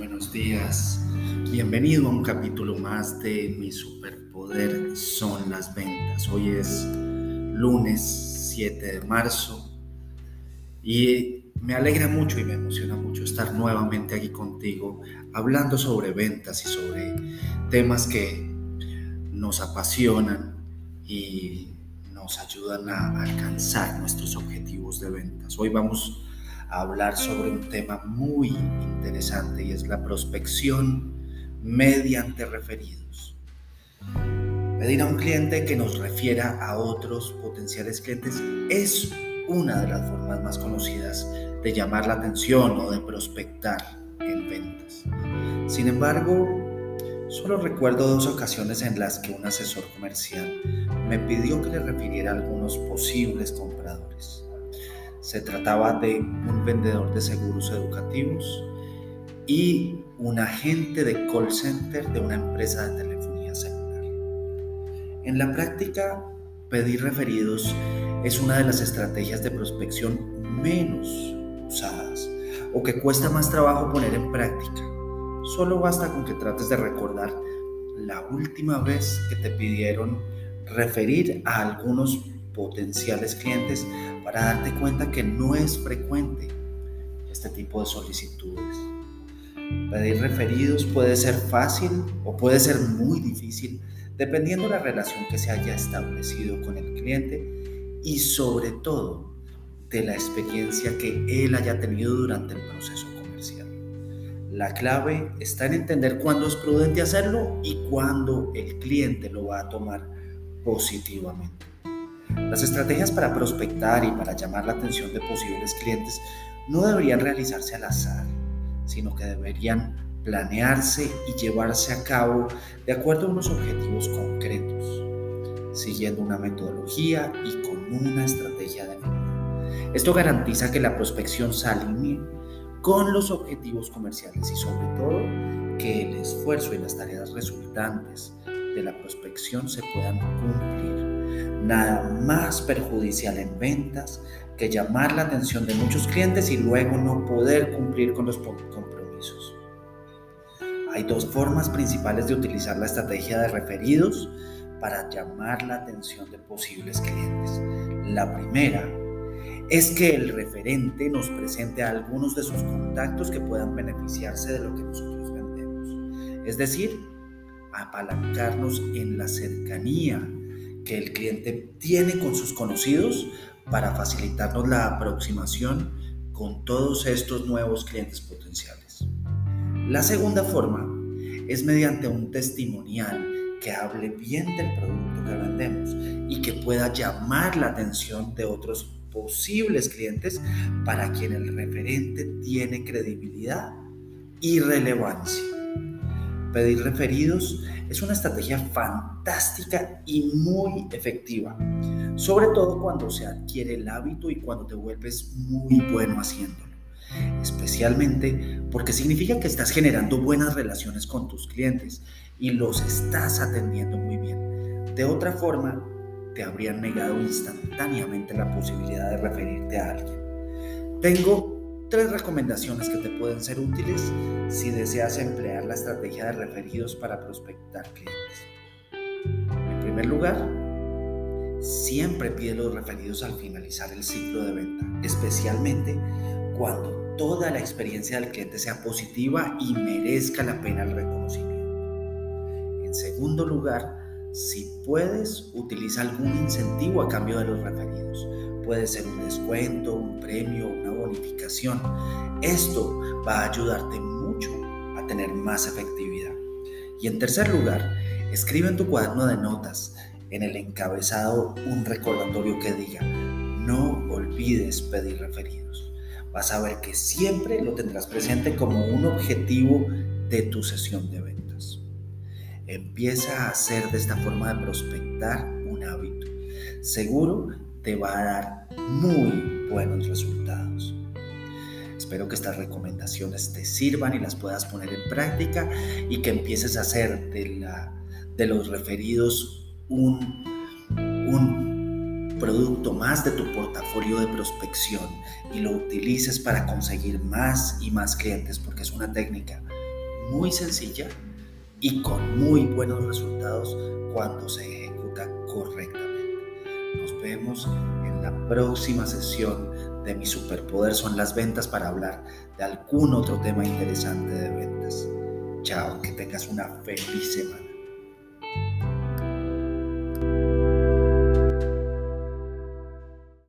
estás? Bienvenido a un capítulo más de Mi superpoder son las ventas. Hoy es lunes 7 de marzo y me alegra mucho y me emociona mucho estar nuevamente aquí contigo hablando sobre ventas y sobre temas que nos apasionan y nos ayudan a alcanzar nuestros objetivos de ventas. Hoy vamos hablar sobre un tema muy interesante y es la prospección mediante referidos. Pedir a un cliente que nos refiera a otros potenciales clientes es una de las formas más conocidas de llamar la atención o de prospectar en ventas. Sin embargo, solo recuerdo dos ocasiones en las que un asesor comercial me pidió que le refiriera a algunos posibles compradores. Se trataba de un vendedor de seguros educativos y un agente de call center de una empresa de telefonía celular. En la práctica, pedir referidos es una de las estrategias de prospección menos usadas o que cuesta más trabajo poner en práctica. Solo basta con que trates de recordar la última vez que te pidieron referir a algunos potenciales clientes para darte cuenta que no es frecuente este tipo de solicitudes. Pedir referidos puede ser fácil o puede ser muy difícil dependiendo de la relación que se haya establecido con el cliente y sobre todo de la experiencia que él haya tenido durante el proceso comercial. La clave está en entender cuándo es prudente hacerlo y cuándo el cliente lo va a tomar positivamente. Las estrategias para prospectar y para llamar la atención de posibles clientes no deberían realizarse al azar, sino que deberían planearse y llevarse a cabo de acuerdo a unos objetivos concretos, siguiendo una metodología y con una estrategia de definida. Esto garantiza que la prospección se alinee con los objetivos comerciales y sobre todo que el esfuerzo y las tareas resultantes de la prospección se puedan cumplir nada más perjudicial en ventas que llamar la atención de muchos clientes y luego no poder cumplir con los compromisos. Hay dos formas principales de utilizar la estrategia de referidos para llamar la atención de posibles clientes. La primera es que el referente nos presente a algunos de sus contactos que puedan beneficiarse de lo que nosotros vendemos. Es decir, apalancarnos en la cercanía que el cliente tiene con sus conocidos para facilitarnos la aproximación con todos estos nuevos clientes potenciales. La segunda forma es mediante un testimonial que hable bien del producto que vendemos y que pueda llamar la atención de otros posibles clientes para quien el referente tiene credibilidad y relevancia. Pedir referidos es una estrategia fantástica y muy efectiva, sobre todo cuando se adquiere el hábito y cuando te vuelves muy bueno haciéndolo, especialmente porque significa que estás generando buenas relaciones con tus clientes y los estás atendiendo muy bien. De otra forma, te habrían negado instantáneamente la posibilidad de referirte a alguien. Tengo tres recomendaciones que te pueden ser útiles si deseas emplear la estrategia de referidos para prospectar clientes. En primer lugar, siempre pide los referidos al finalizar el ciclo de venta, especialmente cuando toda la experiencia del cliente sea positiva y merezca la pena el reconocimiento. En segundo lugar, si puedes, utiliza algún incentivo a cambio de los referidos. Puede ser un descuento, un premio, una bonificación. Esto va a ayudarte mucho a tener más efectividad. Y en tercer lugar, escribe en tu cuaderno de notas, en el encabezado, un recordatorio que diga, no olvides pedir referidos. Vas a ver que siempre lo tendrás presente como un objetivo de tu sesión de ventas. Empieza a hacer de esta forma de prospectar un hábito. Seguro te va a dar muy buenos resultados. Espero que estas recomendaciones te sirvan y las puedas poner en práctica y que empieces a hacer de, la, de los referidos un, un producto más de tu portafolio de prospección y lo utilices para conseguir más y más clientes porque es una técnica muy sencilla y con muy buenos resultados cuando se ejecuta correctamente. Nos vemos en la próxima sesión de Mi Superpoder son las ventas para hablar de algún otro tema interesante de ventas. Chao, que tengas una feliz semana.